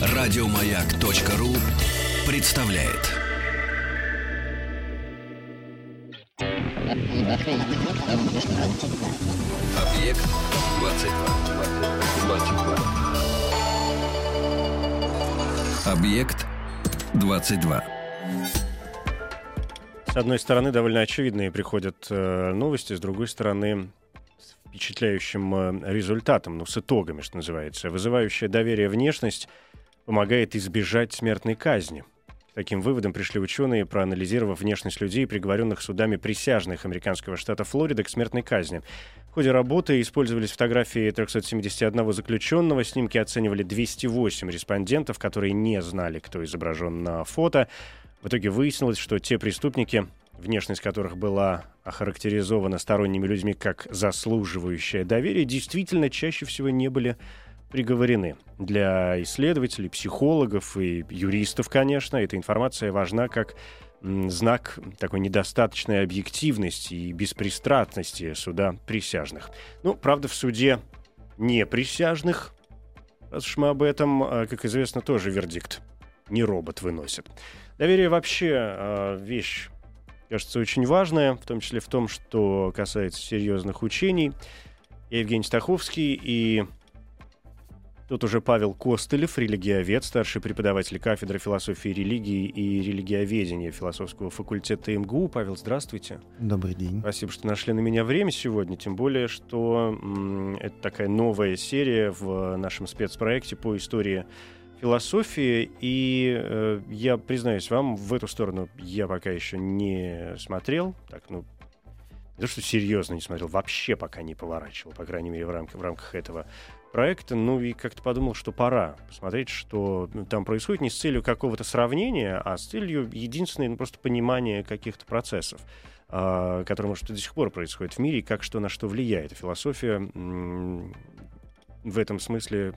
Радиомаяк.ру представляет. Объект 22. 22. Объект 22. С одной стороны, довольно очевидные приходят э, новости, с другой стороны, впечатляющим э, результатом, ну, с итогами, что называется. Вызывающая доверие внешность помогает избежать смертной казни. Таким выводом пришли ученые, проанализировав внешность людей, приговоренных судами присяжных американского штата Флорида к смертной казни. В ходе работы использовались фотографии 371 заключенного, снимки оценивали 208 респондентов, которые не знали, кто изображен на фото. В итоге выяснилось, что те преступники, внешность которых была охарактеризована сторонними людьми как заслуживающая доверия, действительно чаще всего не были приговорены. Для исследователей, психологов и юристов, конечно, эта информация важна как знак такой недостаточной объективности и беспристрастности суда присяжных. Ну, правда, в суде не присяжных, раз уж мы об этом, а, как известно, тоже вердикт не робот выносит. Доверие вообще а, вещь, кажется, очень важная, в том числе в том, что касается серьезных учений. Я Евгений Стаховский, и Тут уже Павел Костылев, религиовед, старший преподаватель кафедры философии религии и религиоведения философского факультета МГУ. Павел, здравствуйте. Добрый день. Спасибо, что нашли на меня время сегодня, тем более, что м- это такая новая серия в нашем спецпроекте по истории философии, и э, я признаюсь вам, в эту сторону я пока еще не смотрел, так, ну, не то, что серьезно не смотрел, вообще пока не поворачивал, по крайней мере, в рамках, в рамках этого проекта, ну и как-то подумал, что пора посмотреть, что ну, там происходит не с целью какого-то сравнения, а с целью единственной ну, просто понимания каких-то процессов, э, которые, может, до сих пор происходят в мире, и как что на что влияет. философия в этом смысле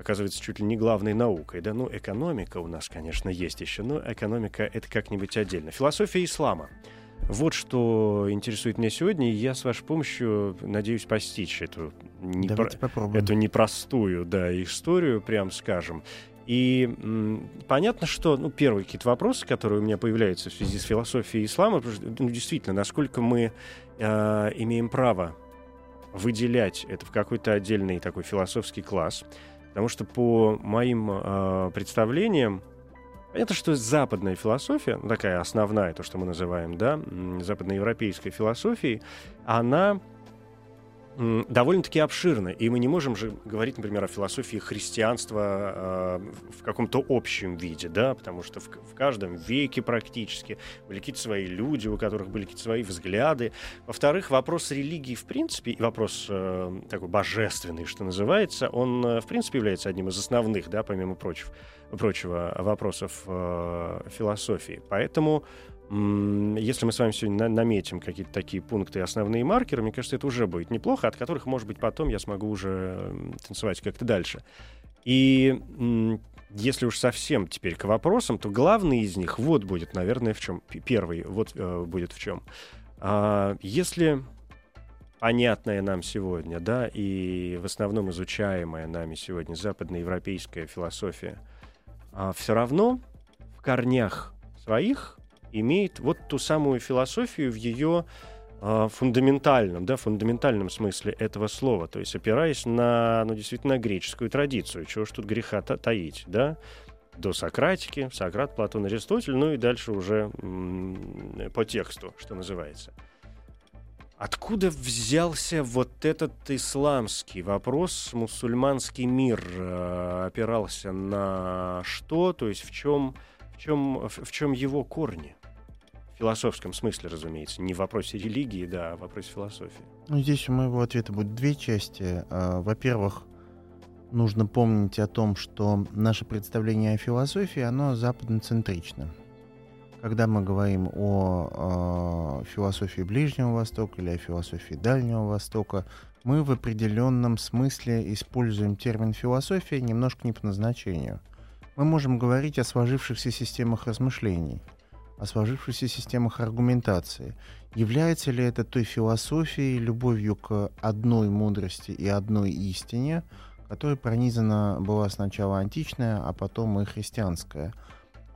оказывается чуть ли не главной наукой. Да, ну, экономика у нас, конечно, есть еще, но экономика — это как-нибудь отдельно. Философия ислама — вот что интересует меня сегодня, и я с вашей помощью надеюсь постичь эту, непро... эту непростую да, историю, прям скажем. И м, понятно, что ну, первые какие-то вопросы, которые у меня появляются в связи с философией ислама, ну, действительно, насколько мы э, имеем право выделять это в какой-то отдельный такой философский класс. Потому что по моим э, представлениям, Понятно, что западная философия, ну, такая основная, то, что мы называем, да, западноевропейской философией, она довольно-таки обширно. И мы не можем же говорить, например, о философии христианства э, в каком-то общем виде, да, потому что в, в каждом веке практически были какие-то свои люди, у которых были какие-то свои взгляды. Во-вторых, вопрос религии в принципе, вопрос э, такой божественный, что называется, он э, в принципе является одним из основных, да, помимо прочих, прочего вопросов э, философии. Поэтому если мы с вами сегодня наметим какие-то такие пункты основные маркеры, мне кажется, это уже будет неплохо, от которых, может быть, потом я смогу уже танцевать как-то дальше. И если уж совсем теперь к вопросам, то главный из них вот будет, наверное, в чем. Первый вот э, будет в чем. А, если понятная нам сегодня, да, и в основном изучаемая нами сегодня западноевропейская философия, а все равно в корнях своих имеет вот ту самую философию в ее э, фундаментальном, да, фундаментальном смысле этого слова, то есть опираясь на, ну, действительно, греческую традицию, чего ж тут греха та таить, да, до Сократики, Сократ, Платон, Аристотель, ну и дальше уже по тексту, что называется. Откуда взялся вот этот исламский вопрос, мусульманский мир э, опирался на что, то есть в чем, в чем, в чем его корни? Философском смысле, разумеется, не в вопросе религии, да, а в вопросе философии. Ну, здесь у моего ответа будет две части. А, во-первых, нужно помнить о том, что наше представление о философии, оно западноцентрично. Когда мы говорим о, о философии Ближнего Востока или о философии Дальнего Востока, мы в определенном смысле используем термин философия немножко не по назначению. Мы можем говорить о сложившихся системах размышлений – о сложившихся системах аргументации. Является ли это той философией, любовью к одной мудрости и одной истине, которой пронизана была сначала античная, а потом и христианская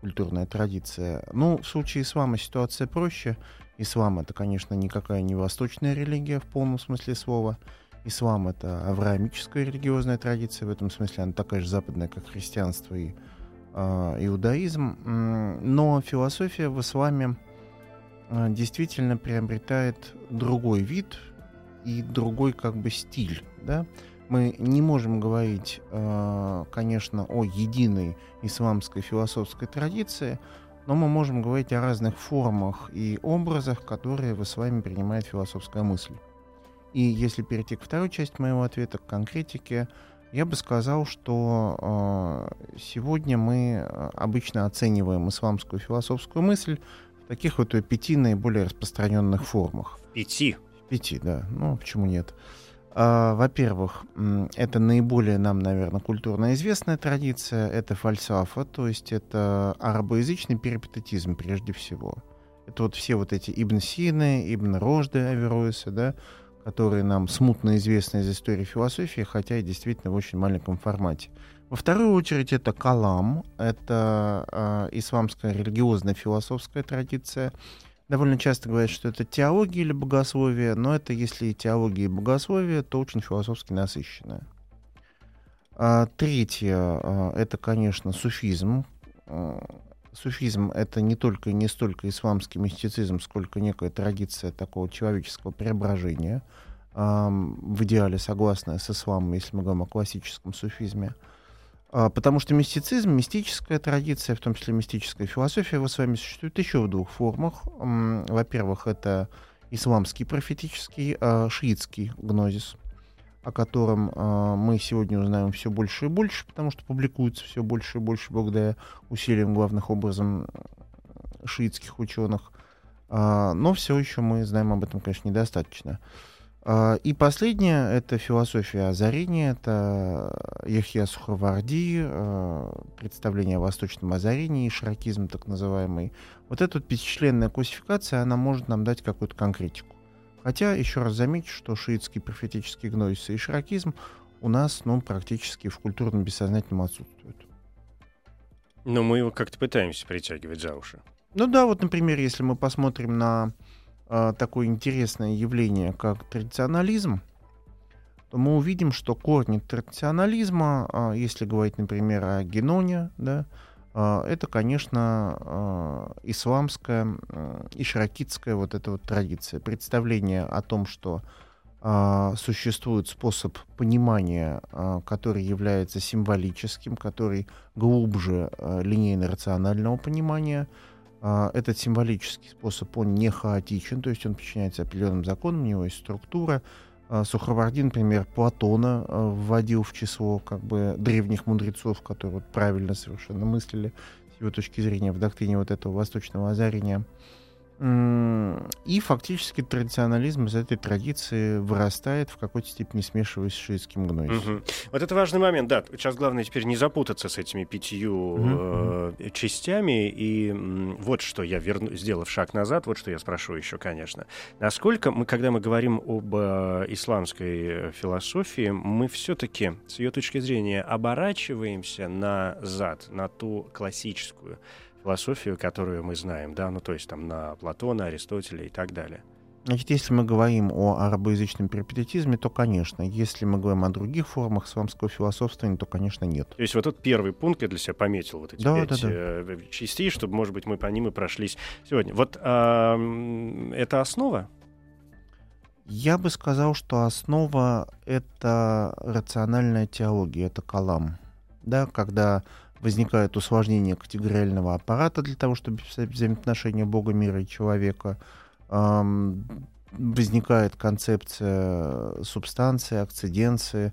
культурная традиция? Ну, в случае ислама ситуация проще. Ислам это, конечно, никакая не восточная религия в полном смысле слова. Ислам это авраамическая религиозная традиция, в этом смысле она такая же западная, как христианство и э, иудаизм. Но философия в исламе э, действительно приобретает другой вид и другой как бы стиль. Да? Мы не можем говорить, э, конечно, о единой исламской философской традиции, но мы можем говорить о разных формах и образах, которые в исламе принимает философская мысль. И если перейти к второй части моего ответа, к конкретике, я бы сказал, что э, сегодня мы э, обычно оцениваем исламскую философскую мысль в таких вот пяти наиболее распространенных формах. Пяти? Пяти, да. Ну, почему нет? А, во-первых, это наиболее нам, наверное, культурно известная традиция. Это фальсафа, то есть это арабоязычный перипатетизм прежде всего. Это вот все вот эти Ибн Сины, Ибн Рожды, Авероисы, да, которые нам смутно известны из истории философии, хотя и действительно в очень маленьком формате. Во вторую очередь это калам, это э, исламская религиозная философская традиция. Довольно часто говорят, что это теология или богословие, но это если и теология и богословие, то очень философски насыщенное. А, третье а, это, конечно, суфизм. А, суфизм это не только не столько исламский мистицизм, сколько некая традиция такого человеческого преображения, в идеале согласная с исламом, если мы говорим о классическом суфизме. А, потому что мистицизм, мистическая традиция, в том числе мистическая философия, вы с вами существует еще в двух формах. Во-первых, это исламский профетический, а, шиитский гнозис, о котором а, мы сегодня узнаем все больше и больше, потому что публикуется все больше и больше благодаря усилиям главных образом шиитских ученых. Но все еще мы знаем об этом, конечно, недостаточно. А, и последнее — это философия озарения, это Яхья Сухарварди, а, представление о восточном озарении, широкизм так называемый. Вот эта вот пятичленная классификация, она может нам дать какую-то конкретику. Хотя, еще раз замечу, что шиитский профетический гнойс и широкизм у нас ну, практически в культурном бессознательном отсутствуют. Но мы его как-то пытаемся притягивать за уши. Ну да, вот, например, если мы посмотрим на э, такое интересное явление, как традиционализм, то мы увидим, что корни традиционализма, э, если говорить, например, о Геноне, да, э, это, конечно, э, исламская э, и широкитская вот эта вот традиция, представление о том, что существует способ понимания, который является символическим, который глубже линейно-рационального понимания – а, этот символический способ, он не хаотичен, то есть он подчиняется определенным законам, у него есть структура. А, Сухравардин, например, Платона а, вводил в число как бы древних мудрецов, которые вот правильно совершенно мыслили с его точки зрения в доктрине вот этого восточного озарения. И фактически традиционализм из этой традиции вырастает, в какой-то степени смешиваясь с шиитским гнойсом. Угу. Вот это важный момент, да. Сейчас главное теперь не запутаться с этими пятью угу. э, частями. И вот что я верну, сделав шаг назад, вот что я спрошу еще, конечно. Насколько мы, когда мы говорим об э, исламской философии, мы все-таки, с ее точки зрения, оборачиваемся назад, на ту классическую философию, которую мы знаем, да, ну то есть там на Платона, Аристотеля и так далее. Значит, если мы говорим о арабоязычном перипететизме, то, конечно. Если мы говорим о других формах исламского философствования, то, конечно, нет. То есть вот этот первый пункт я для себя пометил, вот эти да, пять да, да. Э, частей, чтобы, может быть, мы по ним и прошлись сегодня. Вот э, это основа? Я бы сказал, что основа — это рациональная теология, это калам. Да, когда возникает усложнение категориального аппарата для того, чтобы писать взаимоотношения Бога, мира и человека. Возникает концепция субстанции, акциденции,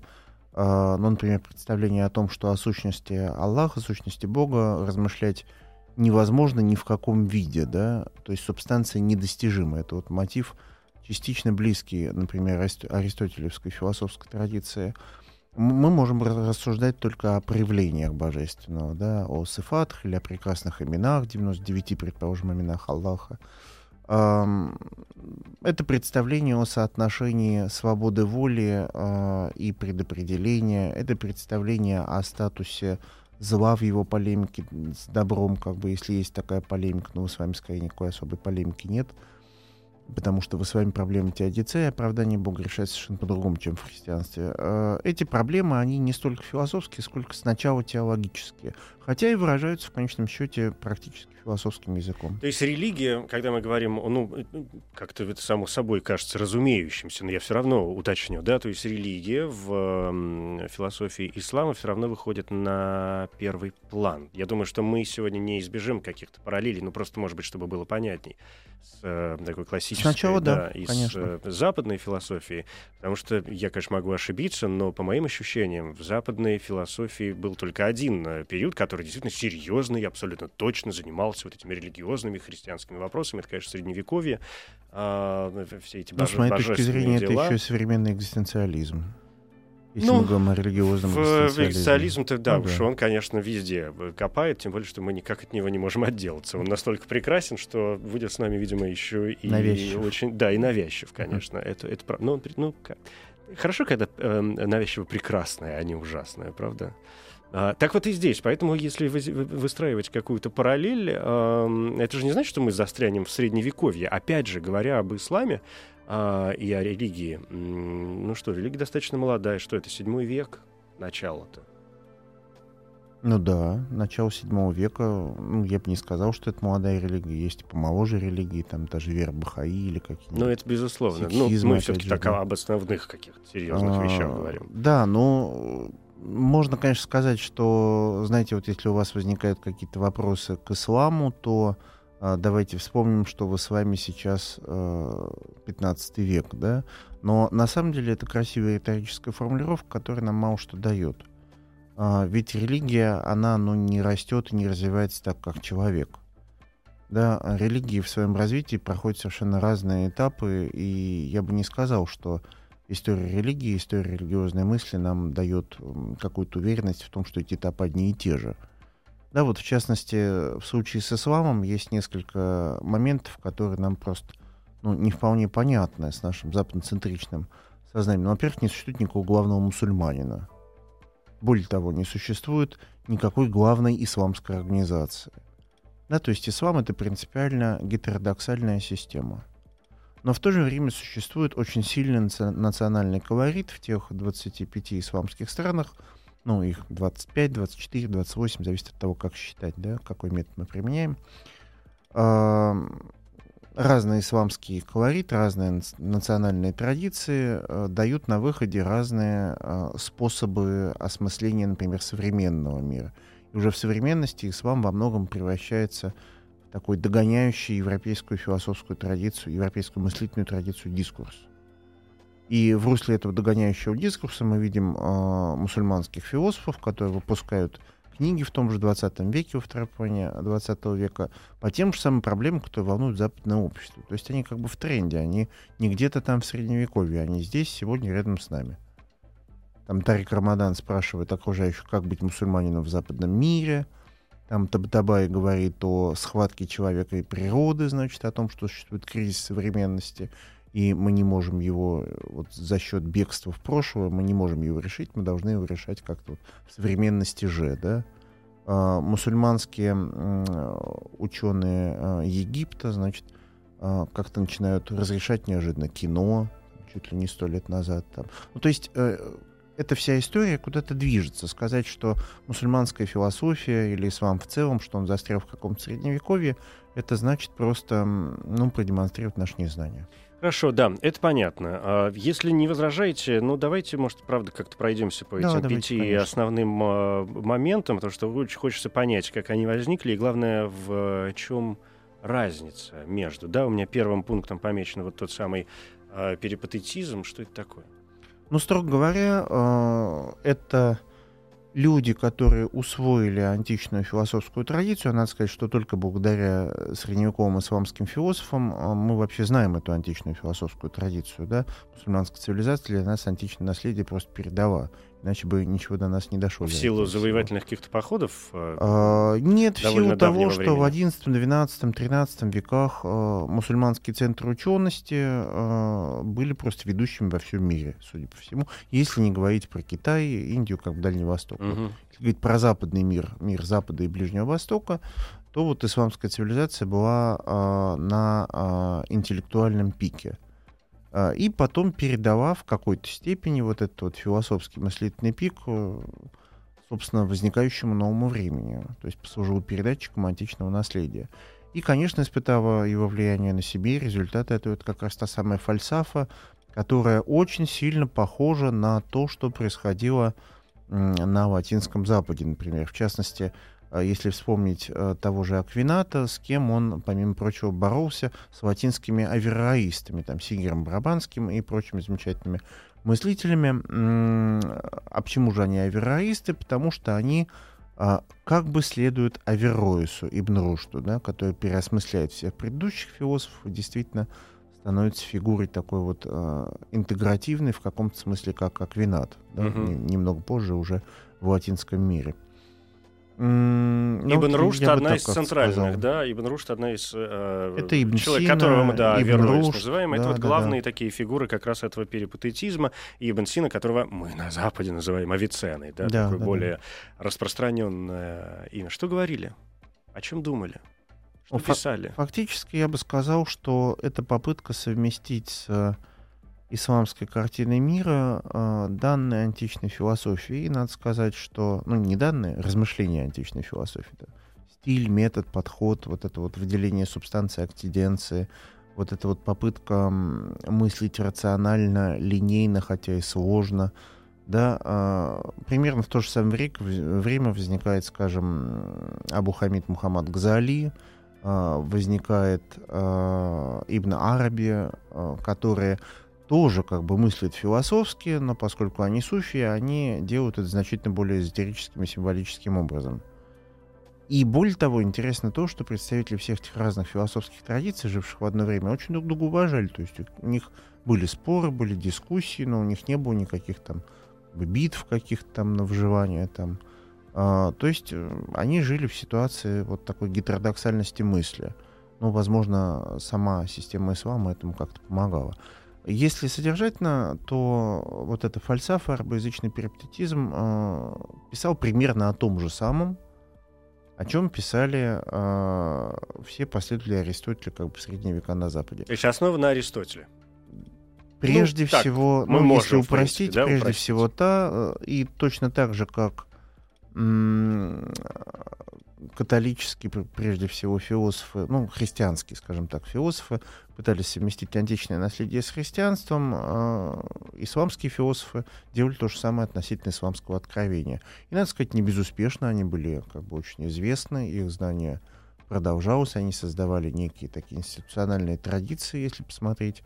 а, ну, например, представление о том, что о сущности Аллаха, о сущности Бога размышлять невозможно ни в каком виде, да, то есть субстанция недостижима. Это вот мотив частично близкий, например, аристотелевской философской традиции. Мы можем рассуждать только о проявлениях божественного, да, о сифатах или о прекрасных именах, 99, предположим, именах Аллаха. Это представление о соотношении свободы воли а, и предопределения, это представление о статусе зла в его полемике с добром, как бы, если есть такая полемика, но вы с вами, скорее, никакой особой полемики нет — потому что вы с вами проблемы теодицея, оправдание Бога решает совершенно по-другому, чем в христианстве. Э, эти проблемы, они не столько философские, сколько сначала теологические, хотя и выражаются в конечном счете практически философским языком. То есть религия, когда мы говорим, ну, как-то это само собой кажется разумеющимся, но я все равно уточню, да, то есть религия в философии ислама все равно выходит на первый план. Я думаю, что мы сегодня не избежим каких-то параллелей, ну, просто, может быть, чтобы было понятней с э, такой классической, Сначала, да, и конечно. с э, западной философией, потому что я, конечно, могу ошибиться, но по моим ощущениям в западной философии был только один э, период, который действительно серьезный, абсолютно точно занимался вот этими религиозными христианскими вопросами. Это, конечно, средневековье, а, все эти ну, с моей точки зрения, дела. это еще современный экзистенциализм. Если ну, мы говорим о религиозном в экзистенциализм-то, да, ну, уж да. он, конечно, везде копает, тем более, что мы никак от него не можем отделаться. Он настолько прекрасен, что будет с нами, видимо, еще и навязчив. очень... Да, и навязчив, конечно. Uh-huh. Это, это, ну, ну, хорошо, когда э, навязчиво прекрасное, а не ужасное, правда? А, так вот и здесь. Поэтому, если вы, выстраивать какую-то параллель, э, это же не значит, что мы застрянем в средневековье. Опять же, говоря об исламе, а, и о религии. Ну что, религия достаточно молодая. Что это, седьмой век? Начало-то. Ну да, начало седьмого века, ну, я бы не сказал, что это молодая религия. Есть и помоложе религии, там даже вера Бахаи или какие-нибудь. Ну, это безусловно. Ну, мы все-таки так да. об основных каких-то серьезных а, вещах говорим. Да, ну, можно, конечно, сказать, что, знаете, вот если у вас возникают какие-то вопросы к исламу, то давайте вспомним, что вы с вами сейчас 15 э, век, да? Но на самом деле это красивая риторическая формулировка, которая нам мало что дает. А, ведь религия, она ну, не растет и не развивается так, как человек. Да, религии в своем развитии проходят совершенно разные этапы, и я бы не сказал, что история религии, история религиозной мысли нам дает какую-то уверенность в том, что эти этапы одни и те же. Да, вот в частности, в случае с исламом есть несколько моментов, которые нам просто ну, не вполне понятны с нашим западноцентричным сознанием. Ну, во-первых, не существует никакого главного мусульманина. Более того, не существует никакой главной исламской организации. Да, то есть ислам это принципиально гетеродоксальная система. Но в то же время существует очень сильный национальный колорит в тех 25 исламских странах, ну, их 25, 24, 28, зависит от того, как считать, да, какой метод мы применяем. Разные исламские колорит, разные национальные традиции э, дают на выходе разные э, способы осмысления, например, современного мира. И уже в современности ислам во многом превращается в такой догоняющий европейскую философскую традицию, европейскую мыслительную традицию дискурс. И в русле этого догоняющего дискурса мы видим э, мусульманских философов, которые выпускают книги в том же 20 веке, во второй половине 20 века, по тем же самым проблемам, которые волнуют западное общество. То есть они как бы в тренде, они не где-то там в средневековье, они здесь, сегодня рядом с нами. Там Тарик Рамадан спрашивает окружающих, как быть мусульманином в западном мире. Там Табатабай говорит о схватке человека и природы, значит, о том, что существует кризис современности и мы не можем его э, вот за счет бегства в прошлое, мы не можем его решить, мы должны его решать как-то вот в современности же, да. А, мусульманские а, ученые а, Египта, значит, а, как-то начинают разрешать неожиданно кино, чуть ли не сто лет назад. Там. Ну, то есть э, эта вся история куда-то движется. Сказать, что мусульманская философия или ислам в целом, что он застрял в каком-то средневековье, это значит просто ну, продемонстрировать наше незнание. Хорошо, да, это понятно. А если не возражаете, ну давайте, может, правда, как-то пройдемся по этим да, пяти конечно. основным э, моментам, потому что очень хочется понять, как они возникли, и главное, в чем разница между. Да, у меня первым пунктом помечен вот тот самый э, перипатетизм. Что это такое? Ну, строго говоря, э, это люди, которые усвоили античную философскую традицию, надо сказать, что только благодаря средневековым исламским философам а, мы вообще знаем эту античную философскую традицию. Да? Мусульманская цивилизация для нас античное наследие просто передала иначе бы ничего до нас не дошло. В силу завоевательных каких-то походов? Э, а, нет, в силу того, времени. что в XI, XII, XIII веках э, мусульманские центры учености э, были просто ведущими во всем мире, судя по всему, если не говорить про Китай, Индию, как Дальний Восток. Угу. Если говорить про западный мир, мир Запада и Ближнего Востока, то вот исламская цивилизация была э, на э, интеллектуальном пике. А, и потом передала в какой-то степени вот этот вот философский мыслительный пик, э, собственно, возникающему новому времени, то есть послужил передатчиком античного наследия. И, конечно, испытала его влияние на себе, результаты это вот как раз та самая фальсафа, которая очень сильно похожа на то, что происходило на Латинском Западе, например. В частности, если вспомнить э, того же Аквината, с кем он, помимо прочего, боролся с латинскими авероистами, там, Сигером Брабанским и прочими замечательными мыслителями. А почему же они авероисты? Потому что они а, как бы следуют Авероису, Ибн Рушту, да, который переосмысляет всех предыдущих философов и действительно становится фигурой такой вот э, интегративной в каком-то смысле, как Аквинат, да, uh-huh. немного позже уже в латинском мире. Mm, Ибн Рушд одна из центральных, сказал. да, Ибн Рушд одна из э, это Ибн человек, Сина, которого мы, да, Ибн Рушд, называем, да, это вот да, главные да. такие фигуры как раз этого перипатетизма. И Ибн Сина, которого мы на Западе называем Авиценной, да, да такое да, более да. распространенное имя. Что говорили? О чем думали? Что ну, писали? Фактически я бы сказал, что это попытка совместить с исламской картины мира э, данные античной философии. И надо сказать, что, ну, не данные, размышления античной философии. Да. Стиль, метод, подход, вот это вот выделение субстанции, актиденции, вот эта вот попытка мыслить рационально, линейно, хотя и сложно. Да, э, примерно в то же самое время возникает, скажем, Абу Хамид Мухаммад Газали, э, возникает э, Ибн Араби, которые тоже как бы мыслят философски, но поскольку они суфии, они делают это значительно более эзотерическим и символическим образом. И более того, интересно то, что представители всех этих разных философских традиций, живших в одно время, очень друг друга уважали. То есть у них были споры, были дискуссии, но у них не было никаких там битв каких-то там на выживание. Там. А, то есть э, они жили в ситуации вот такой гетеродоксальности мысли. Ну, возможно, сама система ислама этому как-то помогала. Если содержательно, то вот это фальсафа, арабоязычный перипатетизм э, писал примерно о том же самом, о чем писали э, все последователи Аристотеля как бы в средние века на Западе. То есть основа на Аристотеле. Прежде ну, всего, так, мы ну, можем, если упростить, принципе, да, прежде упростить. всего та, э, и точно так же, как католические, прежде всего, философы, ну, христианские, скажем так, философы, пытались совместить античное наследие с христианством, э, исламские философы делали то же самое относительно исламского откровения. И, надо сказать, не безуспешно, они были как бы очень известны, их знания продолжалось, они создавали некие такие институциональные традиции, если посмотреть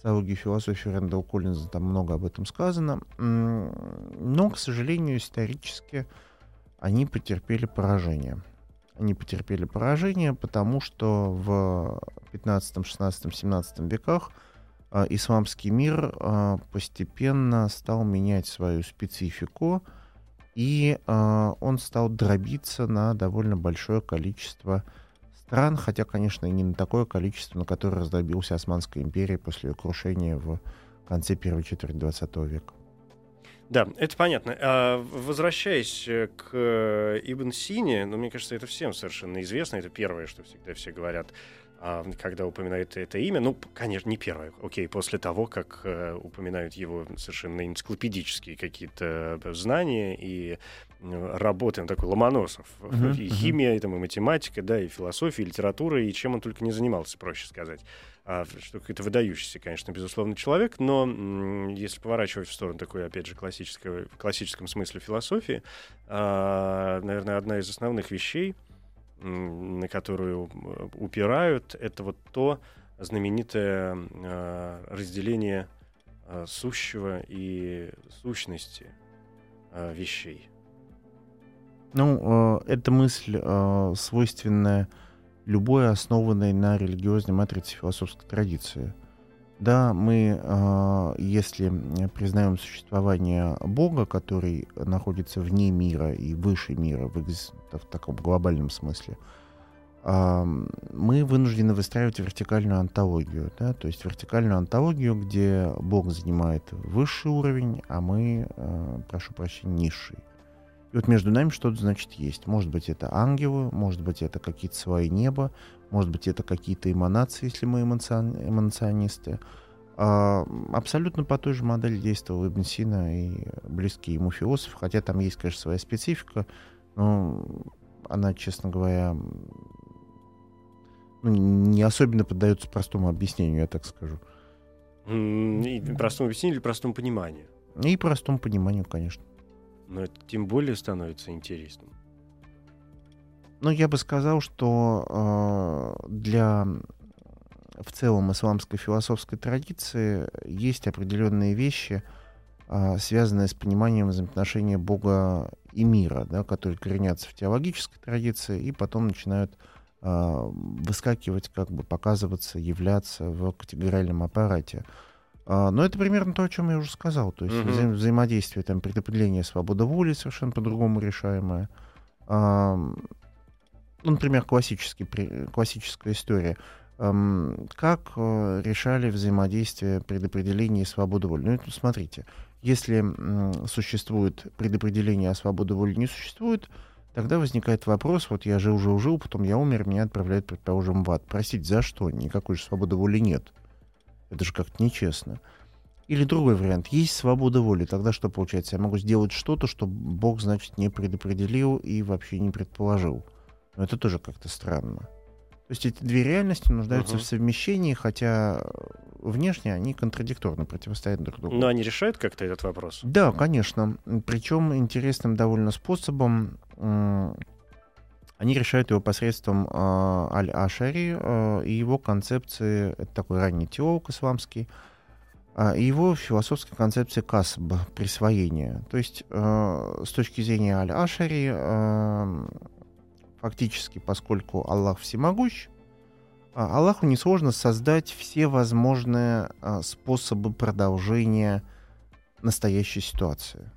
социологию и философию Рэндалла Коллинза, там много об этом сказано. Но, к сожалению, исторически они потерпели поражение они потерпели поражение, потому что в 15, 16, 17 веках э, исламский мир э, постепенно стал менять свою специфику, и э, он стал дробиться на довольно большое количество стран, хотя, конечно, не на такое количество, на которое раздробился Османская империя после ее крушения в конце первой четверти 20 века. Да, это понятно. А, возвращаясь э, к э, Ибн Сине, ну, мне кажется, это всем совершенно известно. Это первое, что всегда все говорят, а, когда упоминают это имя. Ну, конечно, не первое. Окей, после того, как э, упоминают его совершенно энциклопедические какие-то знания и работы, он такой Ломоносов. Uh-huh, и химия, uh-huh. и, там, и математика, да, и философия, и литература, и чем он только не занимался, проще сказать что какой-то выдающийся, конечно, безусловно, человек, но если поворачивать в сторону такой, опять же, классической, в классическом смысле философии, а, наверное, одна из основных вещей, на которую упирают, это вот то знаменитое а, разделение а, сущего и сущности а, вещей. Ну, э, эта мысль э, свойственная любой основанной на религиозной матрице философской традиции. Да, мы, э, если признаем существование Бога, который находится вне мира и выше мира в, в таком глобальном смысле, мы вынуждены выстраивать вертикальную антологию, да, то есть вертикальную антологию, где Бог занимает высший уровень, а мы, э, прошу прощения, низший. И вот между нами что-то, значит, есть. Может быть, это ангелы, может быть, это какие-то свои неба, может быть, это какие-то эманации, если мы эмоционисты. А, абсолютно по той же модели действовал Ибн Сина и близкие ему философы, хотя там есть, конечно, своя специфика, но она, честно говоря, ну, не особенно поддается простому объяснению, я так скажу. И простому объяснению или простому пониманию? И простому пониманию, конечно. Но это тем более становится интересным. Ну, я бы сказал, что э, для в целом исламской философской традиции есть определенные вещи, э, связанные с пониманием взаимоотношения Бога и мира, да, которые коренятся в теологической традиции и потом начинают а, выскакивать, как бы показываться, являться в категориальном аппарате. А, но это примерно то, о чем я уже сказал. То есть вза- взаимодействие, там, предопределение свободы воли совершенно по-другому решаемое. Ну, например, классический, классическая история. Как э, решали взаимодействие предопределения и свободы воли? Ну, это, смотрите, если существует предопределение, а свободы воли не существует, Тогда возникает вопрос, вот я жил-жил-жил, потом я умер, меня отправляют, предположим, в ад. Простите, за что? Никакой же свободы воли нет. Это же как-то нечестно. Или другой вариант. Есть свобода воли. Тогда что получается? Я могу сделать что-то, что Бог, значит, не предопределил и вообще не предположил. Но это тоже как-то странно. То есть эти две реальности нуждаются uh-huh. в совмещении, хотя внешне они контрадикторно противостоят друг другу. Но они решают как-то этот вопрос? Да, конечно. Причем интересным довольно способом. Они решают его посредством э, Аль-Ашари э, и его концепции, это такой ранний теолог исламский, э, и его философской концепции касб, присвоения. То есть э, с точки зрения Аль-Ашари, фактически, поскольку Аллах всемогущ, а, Аллаху несложно создать все возможные а, способы продолжения настоящей ситуации.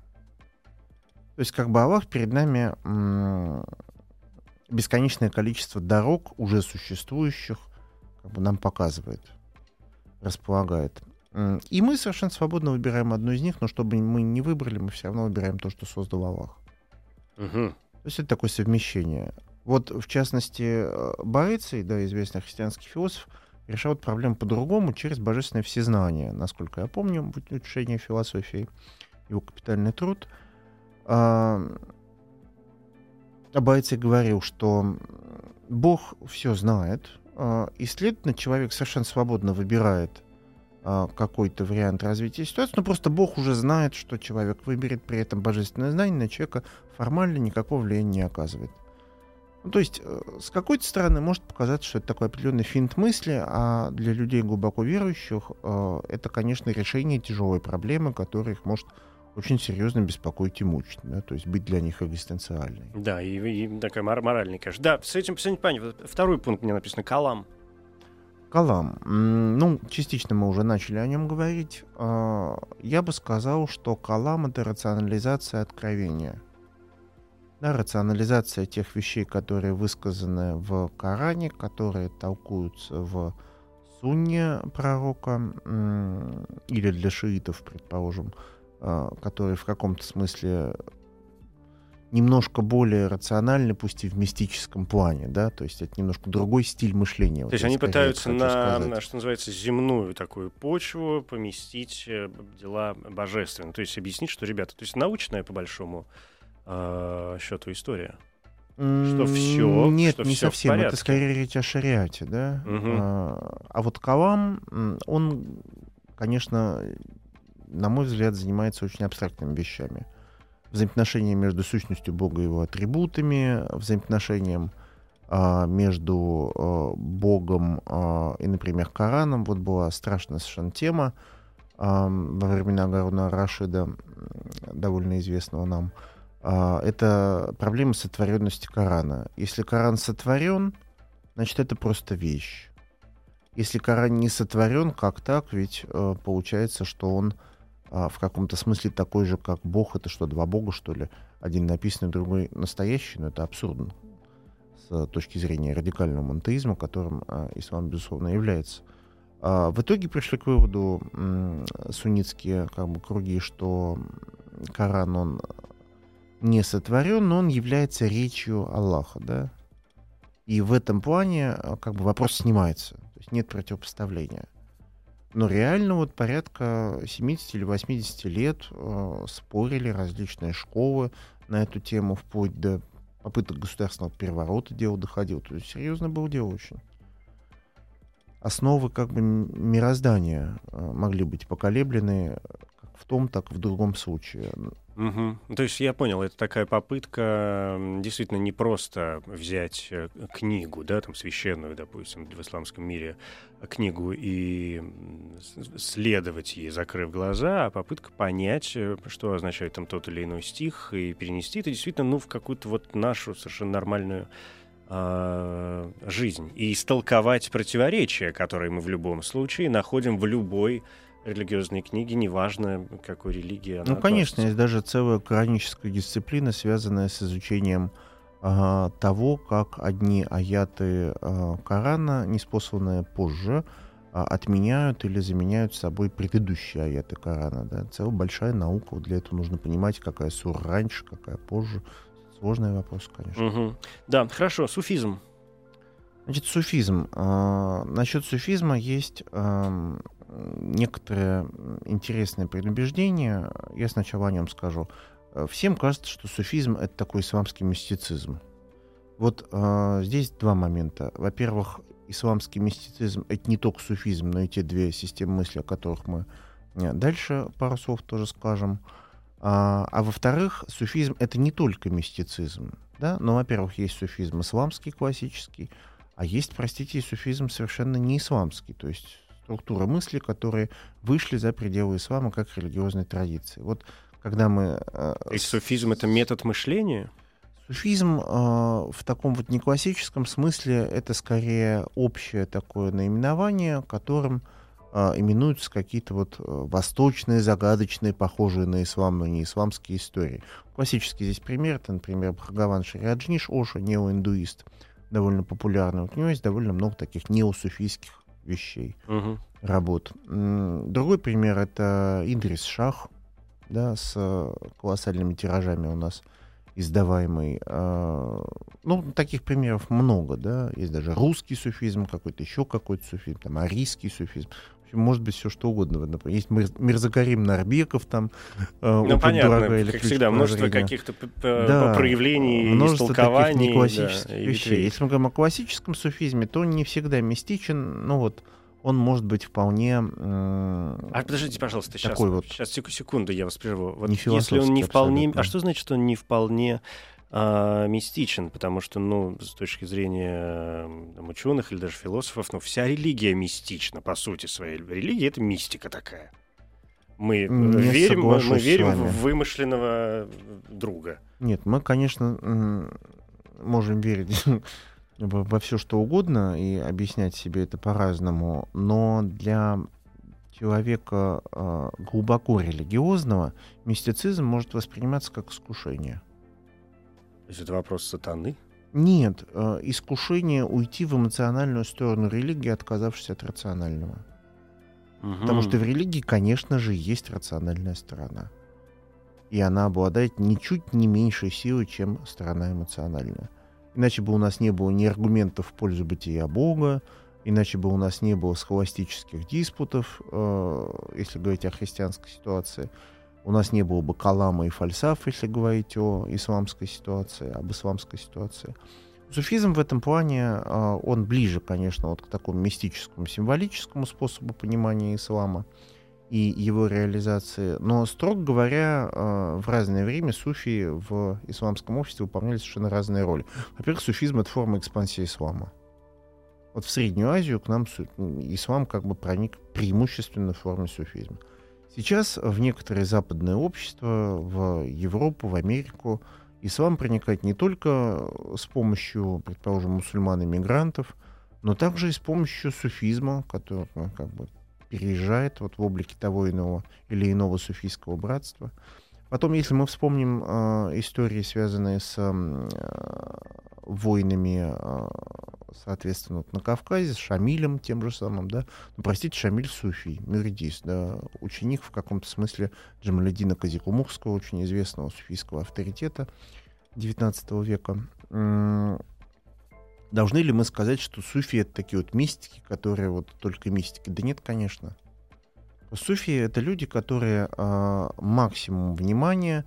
То есть как бы Аллах перед нами бесконечное количество дорог, уже существующих, как бы нам показывает, располагает. И мы совершенно свободно выбираем одну из них, но чтобы мы не выбрали, мы все равно выбираем то, что создал Аллах. Угу. То есть это такое совмещение. Вот, в частности, э, Боэций, да, известный христианский философ, решал проблему по-другому через божественное всезнание, насколько я помню, в утешении философии, его капитальный труд. А, Боэций говорил, что Бог все знает, а, и, следовательно, человек совершенно свободно выбирает а, какой-то вариант развития ситуации, но просто Бог уже знает, что человек выберет, при этом божественное знание на человека формально никакого влияния не оказывает. Ну, то есть, э, с какой-то стороны может показаться, что это такой определенный финт мысли, а для людей глубоко верующих э, это, конечно, решение тяжелой проблемы, которая их может очень серьезно беспокоить и мучить, да, то есть быть для них экзистенциальной. Да, и, и такая мор- моральная, конечно. Да, с этим, с этим понятно. Второй пункт мне написано — Калам. Калам. Ну, частично мы уже начали о нем говорить. А, я бы сказал, что Калам — это рационализация откровения — да, рационализация тех вещей, которые высказаны в Коране, которые толкуются в сунне пророка, или для шиитов, предположим, а, которые в каком-то смысле немножко более рациональны, пусть и в мистическом плане, да, то есть это немножко другой стиль мышления. То вот есть они пытаются на, на, что называется, земную такую почву поместить э, дела божественные, то есть объяснить, что, ребята, то есть научная, по большому э, счету история. Что все. Нет, что не все совсем. Это скорее речь о шариате, да. Угу. А, а вот Калам, он, конечно, на мой взгляд, занимается очень абстрактными вещами. Взаимоотношения между сущностью Бога и его атрибутами, взаимоотношением а, между а, Богом а, и, например, Кораном. Вот была страшная совершенно тема а, во времена Гаруна Рашида, довольно известного нам. а, это проблема сотворенности Корана. Если Коран сотворен, значит, это просто вещь. Если Коран не сотворен, как так? Ведь э, получается, что он э, в каком-то смысле такой же, как Бог. Это что, два Бога, что ли? Один написанный, другой настоящий? Но это абсурдно с точки зрения радикального монотеизма, которым э, ислам, безусловно, является. А в итоге пришли к выводу э, суннитские как бы, круги, что Коран, он не сотворен, но он является речью Аллаха, да? И в этом плане э, как бы вопрос снимается. То есть нет противопоставления. Но реально вот порядка 70 или 80 лет э, спорили различные школы на эту тему, вплоть до попыток государственного переворота дело доходило. То есть серьезно было дело очень. Основы как бы мироздания э, могли быть поколеблены в том, так и в другом случае. Угу. То есть я понял, это такая попытка действительно не просто взять э, книгу, да, там священную, допустим, в исламском мире э, книгу и следовать ей, закрыв глаза, а попытка понять, э, что означает там тот или иной стих, и перенести это действительно ну, в какую-то вот нашу совершенно нормальную э, жизнь. И истолковать противоречия, которые мы в любом случае находим в любой религиозные книги, неважно, какой религии она Ну, конечно, есть даже целая кораническая дисциплина, связанная с изучением э, того, как одни аяты э, Корана, неспосланные позже, э, отменяют или заменяют собой предыдущие аяты Корана. Да? Целая большая наука. Для этого нужно понимать, какая сура раньше, какая позже. Сложный вопрос, конечно. Угу. Да, хорошо. Суфизм. Значит, суфизм. Э, насчет суфизма есть некоторые интересные предубеждения. Я сначала о нем скажу. Э, всем кажется, что суфизм — это такой исламский мистицизм. Вот э, здесь два момента. Во-первых, исламский мистицизм — это не только суфизм, но и те две системы мысли, о которых мы э, дальше пару слов тоже скажем. А, а во-вторых, суфизм — это не только мистицизм. Да? Но, во-первых, есть суфизм исламский классический, а есть, простите, суфизм совершенно не исламский. То есть структура мысли, которые вышли за пределы ислама как религиозной традиции. Вот когда мы... Э, То есть суфизм — это метод мышления? Суфизм э, в таком вот неклассическом смысле это скорее общее такое наименование, которым э, именуются какие-то вот э, восточные, загадочные, похожие на ислам, но не исламские истории. Классический здесь пример, это, например, Бхагаван Шариаджниш Оша, неоиндуист, довольно популярный. Вот у него есть довольно много таких неосуфийских вещей, угу. работ. Другой пример это Идрис Шах, да, с э, колоссальными тиражами у нас издаваемый. А, ну, таких примеров много, да. Есть даже русский суфизм какой-то, еще какой-то суфизм, там, арийский суфизм. Может быть, все что угодно. Например, есть Мир, Мирзакарим Нарбеков, там, э, ну, понятно, как всегда, множество каких-то да, проявлений, множество истолкований. Таких неклассических да, вещей. Если мы говорим о классическом суфизме, то он не всегда мистичен, ну вот, он может быть вполне... А подождите, пожалуйста, сейчас, вот сейчас секунду, я вас прерву. Вот не если он не вполне... А что значит, что он не вполне а, мистичен? Потому что, ну, с точки зрения там, ученых или даже философов, ну, вся религия мистична, по сути своей. Религия — это мистика такая. Мы не верим, мы, мы верим в вымышленного друга. Нет, мы, конечно, можем верить во все что угодно и объяснять себе это по-разному, но для человека э, глубоко религиозного мистицизм может восприниматься как искушение. То есть это вопрос сатаны? Нет, э, искушение уйти в эмоциональную сторону религии, отказавшись от рационального. Угу. Потому что в религии, конечно же, есть рациональная сторона. И она обладает ничуть не меньшей силой, чем сторона эмоциональная. Иначе бы у нас не было ни аргументов в пользу бытия Бога, иначе бы у нас не было схоластических диспутов, э, если говорить о христианской ситуации. У нас не было бы калама и фальсаф, если говорить о исламской ситуации, об исламской ситуации. Суфизм в этом плане, э, он ближе, конечно, вот к такому мистическому, символическому способу понимания ислама и его реализации. Но, строго говоря, э, в разное время суфии в исламском обществе выполняли совершенно разные роли. Во-первых, суфизм — это форма экспансии ислама. Вот в Среднюю Азию к нам ислам как бы проник преимущественно в форме суфизма. Сейчас в некоторые западные общества, в Европу, в Америку, ислам проникает не только с помощью, предположим, мусульман-иммигрантов, но также и с помощью суфизма, который ну, как бы переезжает вот в облике того иного или иного суфийского братства. Потом, если мы вспомним э, истории, связанные с э, войнами, э, соответственно, на Кавказе, с Шамилем тем же самым, да, ну, простите, Шамиль Суфий, Мюридис, да, ученик в каком-то смысле Джамаледина Казикумухского, очень известного суфийского авторитета XIX века. Должны ли мы сказать, что суфи это такие вот мистики, которые вот только мистики? Да нет, конечно. Суфи это люди, которые э, максимум внимания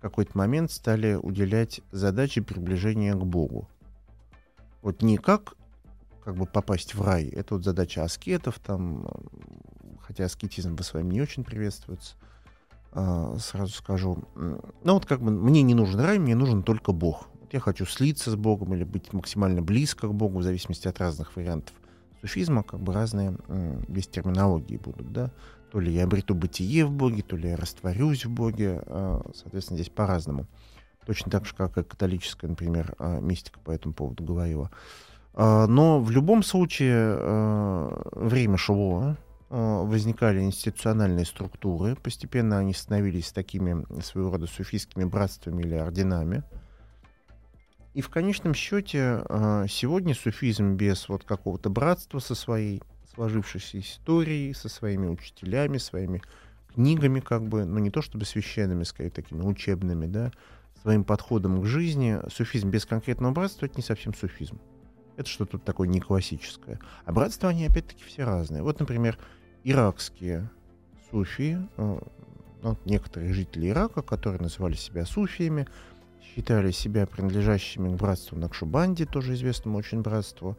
какой-то момент стали уделять задаче приближения к Богу. Вот не как как бы попасть в рай, это вот задача аскетов, там, хотя аскетизм в своем не очень приветствуется, э, сразу скажу. Но вот как бы мне не нужен рай, мне нужен только Бог. Вот я хочу слиться с Богом или быть максимально близко к Богу, в зависимости от разных вариантов суфизма, как бы разные без терминологии будут, да. То ли я обрету бытие в Боге, то ли я растворюсь в Боге. А, соответственно, здесь по-разному. Точно так же, как и католическая, например, а, мистика по этому поводу говорила. А, но в любом случае время шло, возникали институциональные структуры, постепенно они становились такими своего рода суфийскими братствами или орденами. И в конечном счете сегодня суфизм без вот какого-то братства со своей сложившейся историей, со своими учителями, своими книгами, как бы, ну не то чтобы священными, скорее такими учебными, да, своим подходом к жизни. Суфизм без конкретного братства это не совсем суфизм. Это что-то такое не классическое. А братства, они опять-таки все разные. Вот, например, иракские суфии, э, ну, некоторые жители Ирака, которые называли себя суфиями, считали себя принадлежащими к братству Накшубанди, тоже известному очень братству,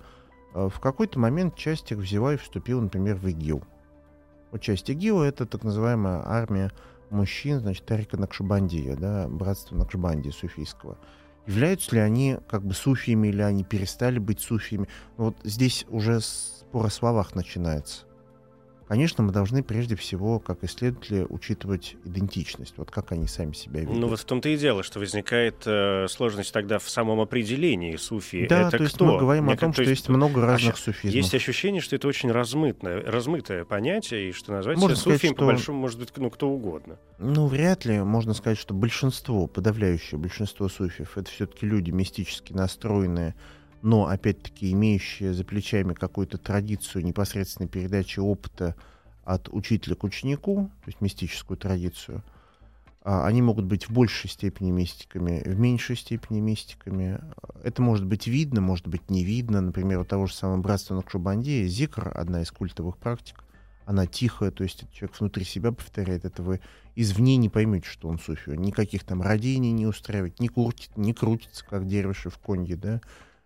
в какой-то момент часть их взяла и вступила, например, в ИГИЛ. Вот часть ИГИЛа — это так называемая армия мужчин, значит, Тарика Накшбандия, да, братство Накшбандии суфийского. Являются ли они как бы суфиями или они перестали быть суфиями? Вот здесь уже спор о словах начинается. Конечно, мы должны прежде всего, как исследователи, учитывать идентичность, вот как они сами себя ведут. Ну вот в том-то и дело, что возникает э, сложность тогда в самом определении суфии. Да, это то есть кто? мы говорим Мне о том, как- что то есть много разных а суфизмов. Есть ощущение, что это очень размытное, размытое понятие, и что назвать Можно себя суфием, что- по большому, может быть, ну, кто угодно. Ну, вряд ли можно сказать, что большинство, подавляющее большинство суфиев, это все-таки люди мистически настроенные, но, опять-таки, имеющие за плечами какую-то традицию непосредственной передачи опыта от учителя к ученику, то есть мистическую традицию. А, Они могут быть в большей степени мистиками, в меньшей степени мистиками. Это может быть видно, может быть не видно. Например, у того же самого братства Накшубанди, Зикр, одна из культовых практик, она тихая, то есть человек внутри себя повторяет, это вы извне не поймете, что он суфи. Никаких там родений не устраивает, не, крутит, не крутится, как дервиши в конье, да,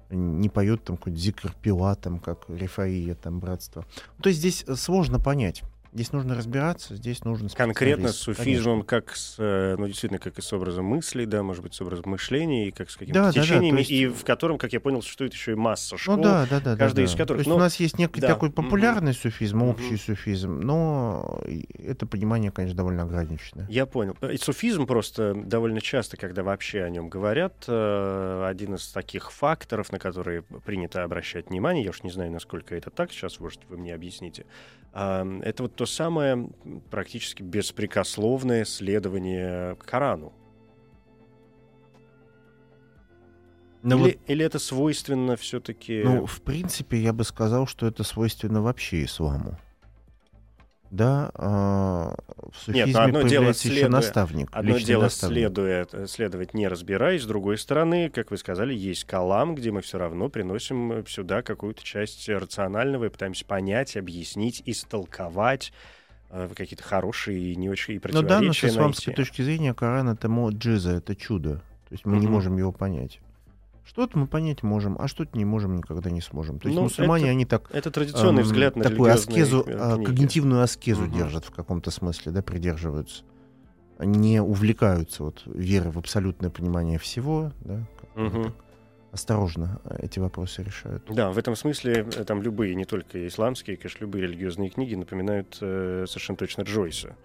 не поет там какой-то зикр пила, там, как Рифаия, там, братство. То есть здесь э, сложно понять. Здесь нужно разбираться, здесь нужен Конкретно с суфизмом, как с, э, ну, действительно, как и с образом мыслей, да, может быть, с образом мышления, и как с какими-то Да, да, да, течениями, то есть- и в котором, как я понял, существует еще и масса школ. Ну да, да, да. каждая да, из да. которых, То есть ну, у нас есть некий да, такой популярный суфизм, общий суфизм, но это понимание, конечно, довольно ограниченное. Я понял. И суфизм просто довольно часто, когда вообще о нем говорят, э, один из таких факторов, на которые принято обращать внимание, я уж не знаю, насколько это так, сейчас, может, вы мне объясните, это вот то самое практически беспрекословное следование Корану. Но или, вот, или это свойственно все-таки... ну, в принципе, я бы сказал, что это свойственно вообще исламу. Да, а, в Нет, суфизме одно дело еще следуя- наставник. Одно дело наставник. следует, э, следовать, не разбираясь, с другой стороны, как вы сказали, есть калам, где мы все равно приносим сюда какую-то часть рационального и пытаемся понять, объяснить, истолковать э, какие-то хорошие и не очень и Ну да, но с противоречия исламской найти. точки зрения Коран это моджиза, это чудо. То есть мы не Мгм. можем его понять. Что-то мы понять можем, а что-то не можем, никогда не сможем. То есть Ну, мусульмане, это они так Это традиционный эм, взгляд на такую аскезу, э, а, книги. когнитивную аскезу Мгм. держат в каком-то смысле, да, придерживаются. Не увлекаются вот верой в абсолютное понимание всего, да, так осторожно э, эти вопросы решают. Да, в этом смысле э, там любые, не только исламские, конечно, любые религиозные книги напоминают э, совершенно точно Джойса.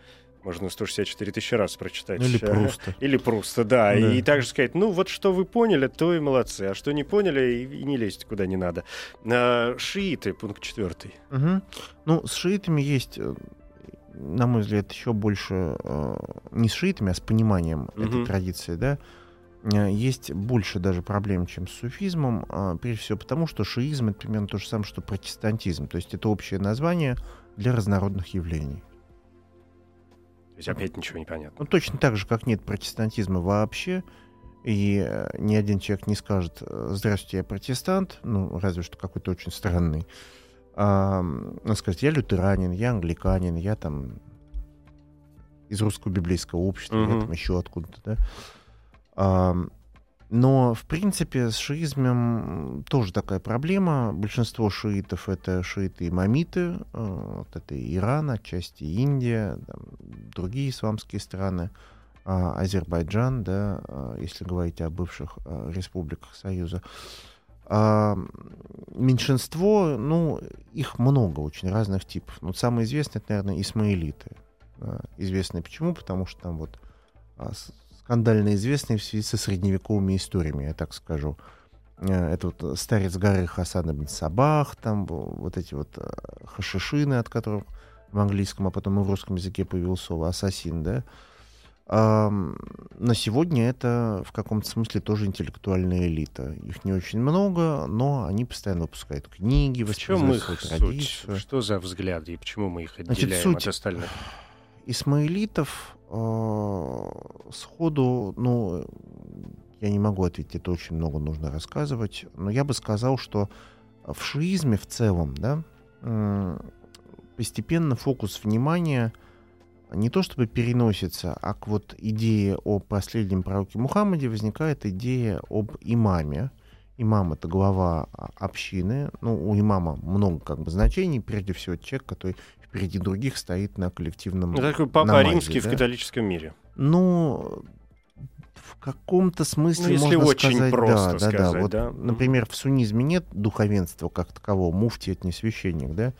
Можно 164 тысячи раз прочитать. Ну, или просто. Или просто, да. Да. И также сказать, ну вот что вы поняли, то и молодцы. А что не поняли, и, и не лезьте куда не надо. А, шииты, пункт четвертый. Мгм. Ну, с шиитами есть, э, на мой взгляд, еще больше э, не с шиитами, а с пониманием этой Мгм. традиции, да. Э, Есть больше даже проблем, чем с суфизмом, прежде всего потому, что шиизм это примерно то же самое, что протестантизм. То есть это общее название для разнородных явлений. То есть опять ничего не понятно. Ну, точно так же, как нет протестантизма вообще, и э, ни один человек не скажет э, «Здравствуйте, я протестант», ну, разве что какой-то очень странный. А, он скажет «Я лютеранин, я англиканин, я там из русского библейского общества, я Мгм. там еще откуда-то», да. А, но, в принципе, с шиизмом тоже такая проблема. Большинство шиитов — это шииты-имамиты. э, Вот это Иран, отчасти Индия, там, другие исламские страны. а, Азербайджан, да, а, если говорить о бывших а, республиках Союза. А, меньшинство, ну, их много, очень разных типов. Ну, самый известный, это, наверное, исмаилиты. Известные почему? Потому что там вот скандально известные в связи со средневековыми историями, я так скажу. Э, Это вот старец горы Хасан ибн Сабах, там вот эти вот э, хашишины, от которых в английском, а потом и в русском языке появилось слово ассасин, да. Ам, на сегодня это в каком-то смысле тоже интеллектуальная элита. Их не очень много, но они постоянно выпускают книги, В чем их суть? Что за взгляды и почему мы их Значит, отделяем суть- от остальных? Исмаилитов э, сходу, ну, я не могу ответить, это очень много нужно рассказывать, но я бы сказал, что в шиизме в целом, да, м, постепенно фокус внимания не то чтобы переносится, а к вот идее о последнем пророке Мухаммаде возникает идея об имаме. Имам — это глава а, общины. Ну, у имама много как бы значений. Прежде всего, человек, который впереди других стоит на коллективном Ну, такой папа намазе, римский в да. католическом мире. Ну, в каком-то смысле Ну, если можно очень сказать, просто да, да, сказать, да. Вот, да. Например, в суннизме нет духовенства как такового, муфти это не священник, да,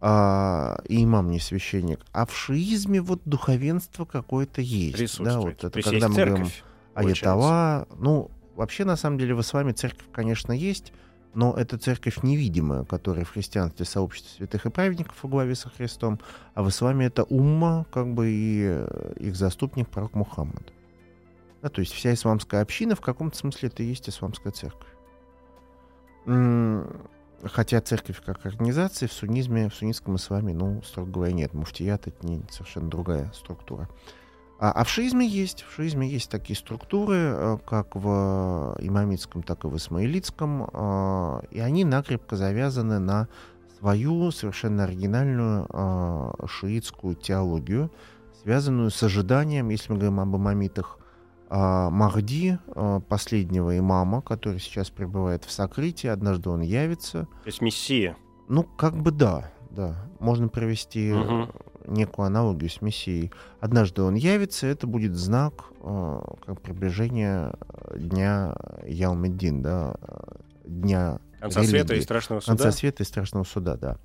а, и имам не священник. А в шиизме вот духовенство какое-то есть. Да, Присутствует. вот это когда мы говорим церковь. Аятала, ну, вообще, на самом деле, в исламе церковь, конечно, есть, но это церковь невидимая, которая в христианстве сообщество святых и праведников во главе со Христом, а в исламе это умма, как бы и э, их заступник, пророк Мухаммад. Да, то есть вся исламская община в каком-то смысле это и есть исламская церковь. Хотя церковь как организация в суннизме, в суннитском исламе, ну, строго говоря, нет. Муфтият — это не совершенно другая структура. А, а в шиизме есть. В шиизме есть такие структуры, э, как в имамитском, так и в исмаилитском. э, И они накрепко завязаны на свою совершенно оригинальную э, шиитскую теологию, связанную с ожиданием, если мы говорим об имамитах, Махди, последнего имама, который сейчас пребывает в сокрытии, однажды он явится. То есть мессия. Ну, как бы да, да. Можно провести Мгм. Некую аналогию с Мессией. Однажды он явится, это будет знак э, как приближения э, дня Ялмеддин, да, э, дня Конца света и религии. страшного конца суда. света и страшного суда, да.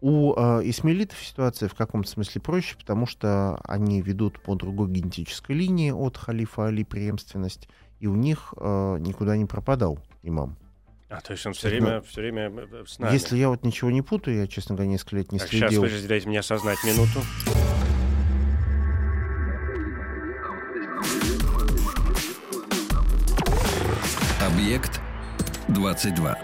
У э, исмаилитов ситуация в каком-то смысле проще, потому что они ведут по другой генетической линии от халифа Али преемственность, и у них э, никуда не пропадал имам. А, то есть он все время, все время э, с нами. Если я вот ничего не путаю, я, честно говоря, несколько лет не Так, сейчас, следил. подождите, дайте мне осознать минуту. Объект 22.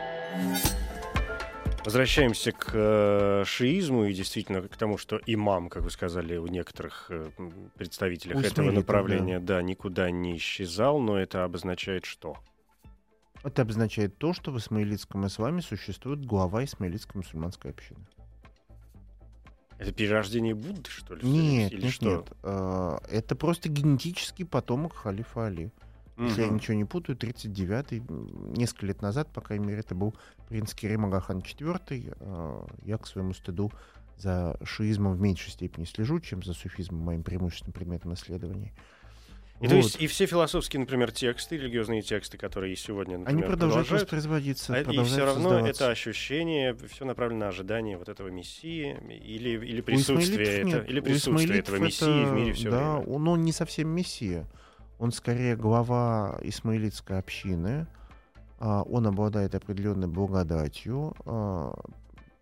Возвращаемся к э, шиизму и действительно к тому, что имам, как вы сказали, у некоторых э, представителей этого направления, да. никуда не исчезал, но это обозначает что? Это обозначает то, что в исмаилитском исламе существует глава исмаилитской мусульманской общины. Это перерождение Будды, что ли? Нет, Или нет, что? нет. Э, Это просто генетический потомок халифа Али. Если я ничего не путаю, 39-й, м, несколько лет назад, по крайней мере, это был принц Керим Агахан IV. Э, Я, к своему стыду, за шиизмом в меньшей степени слежу, чем за суфизмом, моим преимущественным предметом исследований. И вот. то есть и все философские, например, тексты, религиозные тексты, которые есть сегодня, например, они продолжают, продолжают воспроизводиться, а, и все равно это ощущение, все направлено на ожидание вот этого мессии или или присутствие это, или присутствие этого мессии это, в мире все да, время. он, он не совсем мессия, он скорее глава исмаилитской общины, а, он обладает определенной благодатью, а,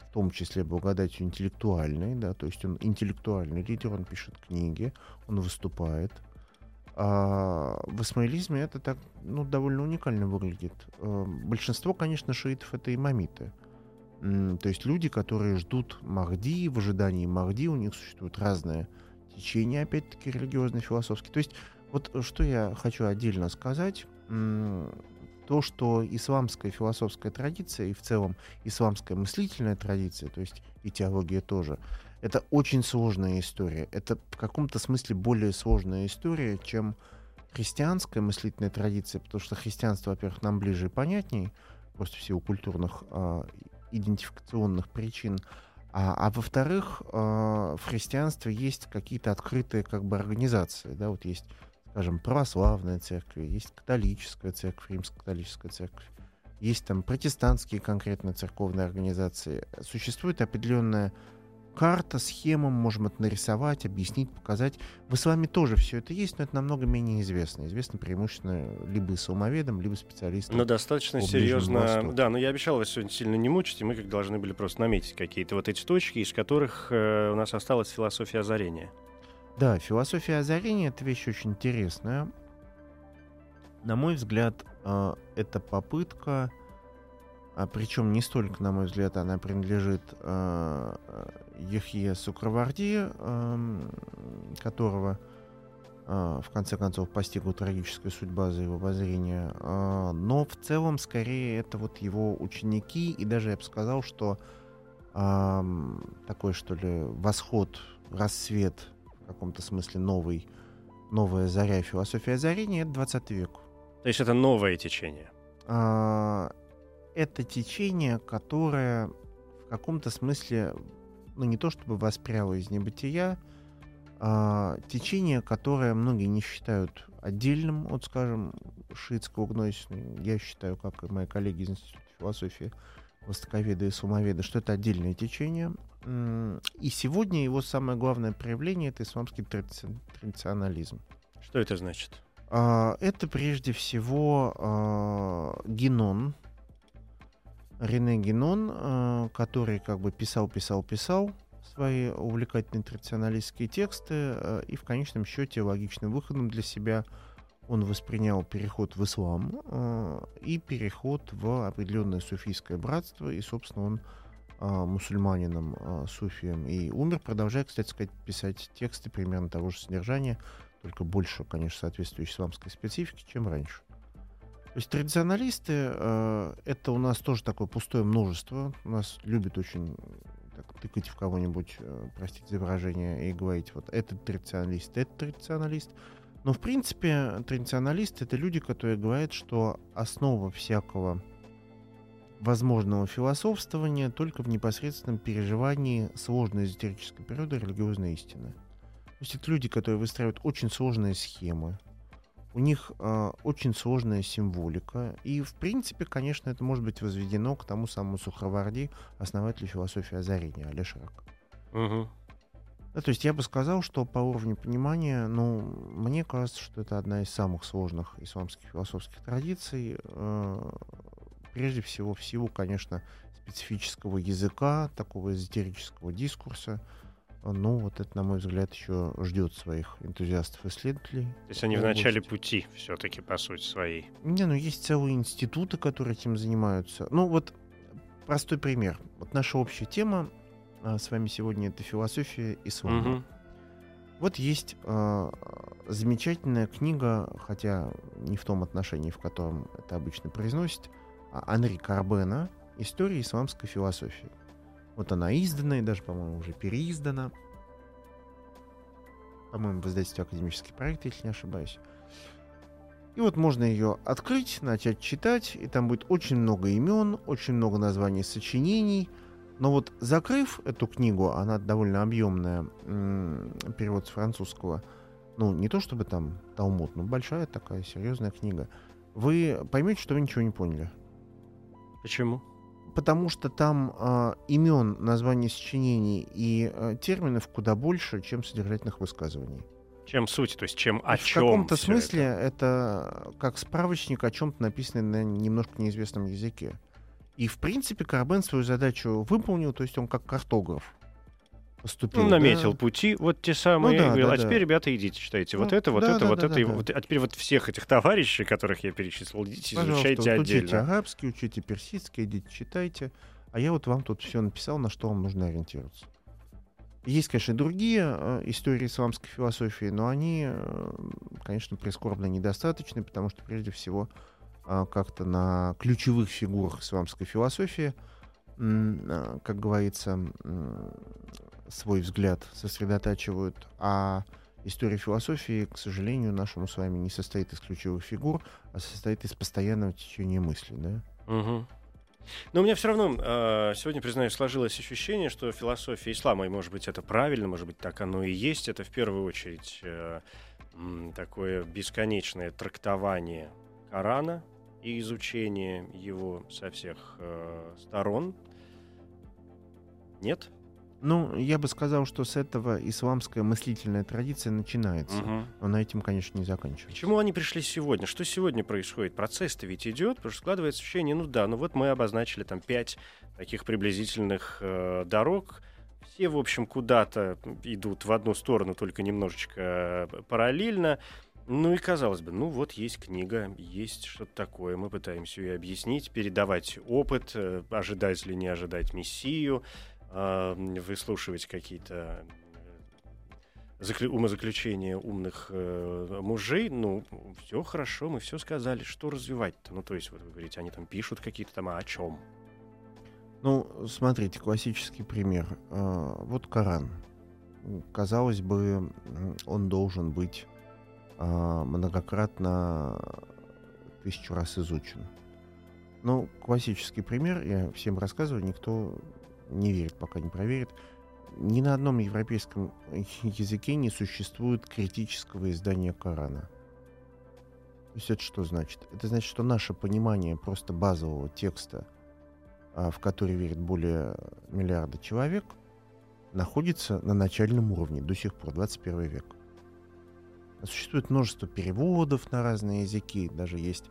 в том числе благодатью интеллектуальной, да, то есть он интеллектуальный лидер, он пишет книги, он выступает. А в исмаилизме это так, ну, довольно уникально выглядит. А, большинство, конечно, шиитов это имамиты. То есть люди, которые ждут Махди, в ожидании Махди, у них существуют разные течения, опять-таки, религиозные, философские. То есть вот что я хочу отдельно сказать, то, что исламская философская традиция и в целом исламская мыслительная традиция, то есть и теология тоже, это очень сложная история. Это в каком-то смысле более сложная история, чем христианская мыслительная традиция, потому что христианство, во-первых, нам ближе и понятней, просто в силу культурных а, идентификационных причин, а, а во-вторых, а, в христианстве есть какие-то открытые как бы организации, да, вот есть, скажем, православная церковь, есть католическая церковь, римско-католическая церковь, есть там протестантские конкретно церковные организации. Существует определенная карта, схема, можем это нарисовать, объяснить, показать. В исламе тоже все это есть, но это намного менее известно. Известно преимущественно либо исламоведам, либо специалистам. Но достаточно серьезно. Да, но я обещал вас сегодня сильно не мучить, и мы как должны были просто наметить какие-то вот эти точки, из которых э, у нас осталась философия озарения. Да, философия озарения это вещь очень интересная. На мой взгляд, э, это попытка а причем не столько, на мой взгляд, она принадлежит э, Ехье Сукраварди, э, которого э, в конце концов постигла трагическая судьба за его воззрение. Э, но в целом, скорее, это вот его ученики, и даже я бы сказал, что э, такой, что ли, восход, рассвет, в каком-то смысле новый, новая заря философия озарения, это 20 век. То есть это новое течение? А, это течение, которое в каком-то смысле, ну не то чтобы воспряло из небытия, а течение, которое многие не считают отдельным от, скажем, шиитского гносиса. Я считаю, как и мои коллеги из Института философии, востоковеды и сумоведы, что это отдельное течение. И сегодня его самое главное проявление — это исламский традиционализм. Что это значит? А, это прежде всего а, генон, Рене Генон, э, который как бы писал, писал, писал свои увлекательные традиционалистские тексты, э, и в конечном счете логичным выходом для себя он воспринял переход в ислам э, и переход в определенное суфийское братство, и, собственно, он мусульманином, суфием и умер, продолжая, кстати сказать, писать тексты примерно того же содержания, только больше, конечно, соответствующей исламской специфике, чем раньше. То есть традиционалисты э, это у нас тоже такое пустое множество. У нас любят очень так, тыкать в кого-нибудь, э, простите за выражение, и говорить, вот этот традиционалист, этот традиционалист. Но, в принципе, традиционалисты — это люди, которые говорят, что основа всякого возможного философствования только в непосредственном переживании сложной эзотерической природы религиозной истины. То есть это люди, которые выстраивают очень сложные схемы, у них э, очень сложная символика. И, в принципе, конечно, это может быть возведено к тому самому Сухраварди, основателю философии озарения, Ширак. Угу. Да, то есть я бы сказал, что по уровню понимания, ну, мне кажется, что это одна из самых сложных исламских философских традиций. Э, прежде всего, в силу, конечно, специфического языка, такого эзотерического дискурса, ну, вот это, на мой взгляд, еще ждет своих энтузиастов-исследователей. То есть они в начале пути все-таки, по сути, своей. Не, ну есть целые институты, которые этим занимаются. Ну, вот простой пример. Вот наша общая тема а, с вами сегодня это философия ислама. Угу. Вот есть э, замечательная книга, хотя не в том отношении, в котором это обычно произносит, а Анри Карбена «История исламской философии». Вот она издана и даже, по-моему, уже переиздана. По-моему, в издательстве «Академический проект», если не ошибаюсь. И вот можно ее открыть, начать читать, и там будет очень много имен, очень много названий сочинений. Но вот закрыв эту книгу, она довольно объемная, перевод с французского, ну, не то чтобы там Талмуд, но большая такая серьезная книга, вы поймете, что вы ничего не поняли. Почему? Потому что там э, имен, названий сочинений и э, терминов куда больше, чем содержательных высказываний. Чем суть, то есть чем о в чем. В каком-то смысле это? это как справочник о чем-то написанный на немножко неизвестном языке. И, в принципе, Карбен свою задачу выполнил, то есть он как картограф поступил. Ну, наметил да? пути, вот те самые. Ну, да, говорил, да, а теперь, да. ребята, идите, читайте. Ну, вот это, вот да, это, да, вот да, это. Да, и да. Вот, а теперь вот всех этих товарищей, которых я перечислил, идите, Пожалуйста, изучайте вот отдельно. Учите арабский, учите персидский, идите, читайте. А я вот вам тут все написал, на что вам нужно ориентироваться. Есть, конечно, другие э, истории исламской философии, но они, э, конечно, прискорбно недостаточны, потому что, прежде всего, э, как-то на ключевых фигурах исламской философии, как говорится, свой взгляд сосредотачивают, а история философии, к сожалению, нашему с вами не состоит из ключевых фигур, а состоит из постоянного течения мысли, да? Угу. Но у меня все равно э, сегодня, признаюсь, сложилось ощущение, что философия ислама, и может быть это правильно, может быть так оно и есть, это в первую очередь э, такое бесконечное трактование Корана и изучение его со всех э, сторон. Нет? Ну, я бы сказал, что с этого исламская мыслительная традиция начинается. Угу. Но на этим, конечно, не заканчивается. К чему они пришли сегодня? Что сегодня происходит? Процесс-то ведь идет, потому что складывается ощущение, ну да, ну вот мы обозначили там пять таких приблизительных э, дорог. Все, в общем, куда-то идут в одну сторону, только немножечко э, параллельно. Ну и казалось бы, ну вот есть книга, есть что-то такое, мы пытаемся ее объяснить, передавать опыт, э, ожидать или не ожидать мессию, выслушивать какие-то э, умозаключения умных э, мужей, ну, все хорошо, мы все сказали, что развивать-то? Ну, то есть, вот вы говорите, они там пишут какие-то там, а о чем? Ну, смотрите, классический пример. Э, вот Коран. Казалось бы, он должен быть э, многократно тысячу раз изучен. Ну, классический пример, я всем рассказываю, никто не верит, пока не проверит. Ни на одном европейском языке не существует критического издания Корана. То есть это что значит? Это значит, что наше понимание просто базового текста, а, в который верит более миллиарда человек, находится на начальном уровне до сих пор, 21 век. Существует множество переводов на разные языки, даже есть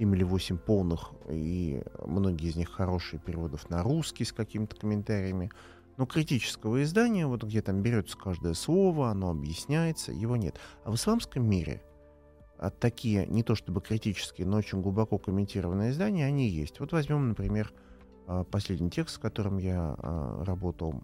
7 или 8 полных, и многие из них хорошие переводов на русский с какими-то комментариями. Но критического издания, вот где там берется каждое слово, оно объясняется, его нет. А в исламском мире а такие, не то чтобы критические, но очень глубоко комментированные издания, они есть. Вот возьмем, например, а, последний текст, с которым я а, работал.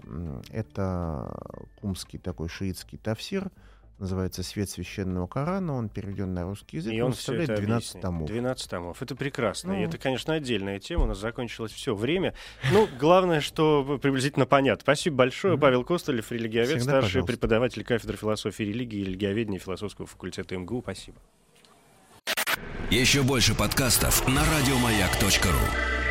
Это кумский такой шиитский тафсир – называется «Свет священного Корана», он переведен на русский язык, и он составляет 12 объяснит. томов. 12 томов, это прекрасно, ну, и это, конечно, отдельная тема, у нас закончилось все время. Ну, главное, что приблизительно понятно. Спасибо большое, Павел Костолев, религиовед, Всегда, старший пожалуйста. преподаватель кафедры философии и религии и религиоведения философского факультета МГУ. Спасибо. Еще больше подкастов на радиомаяк.ру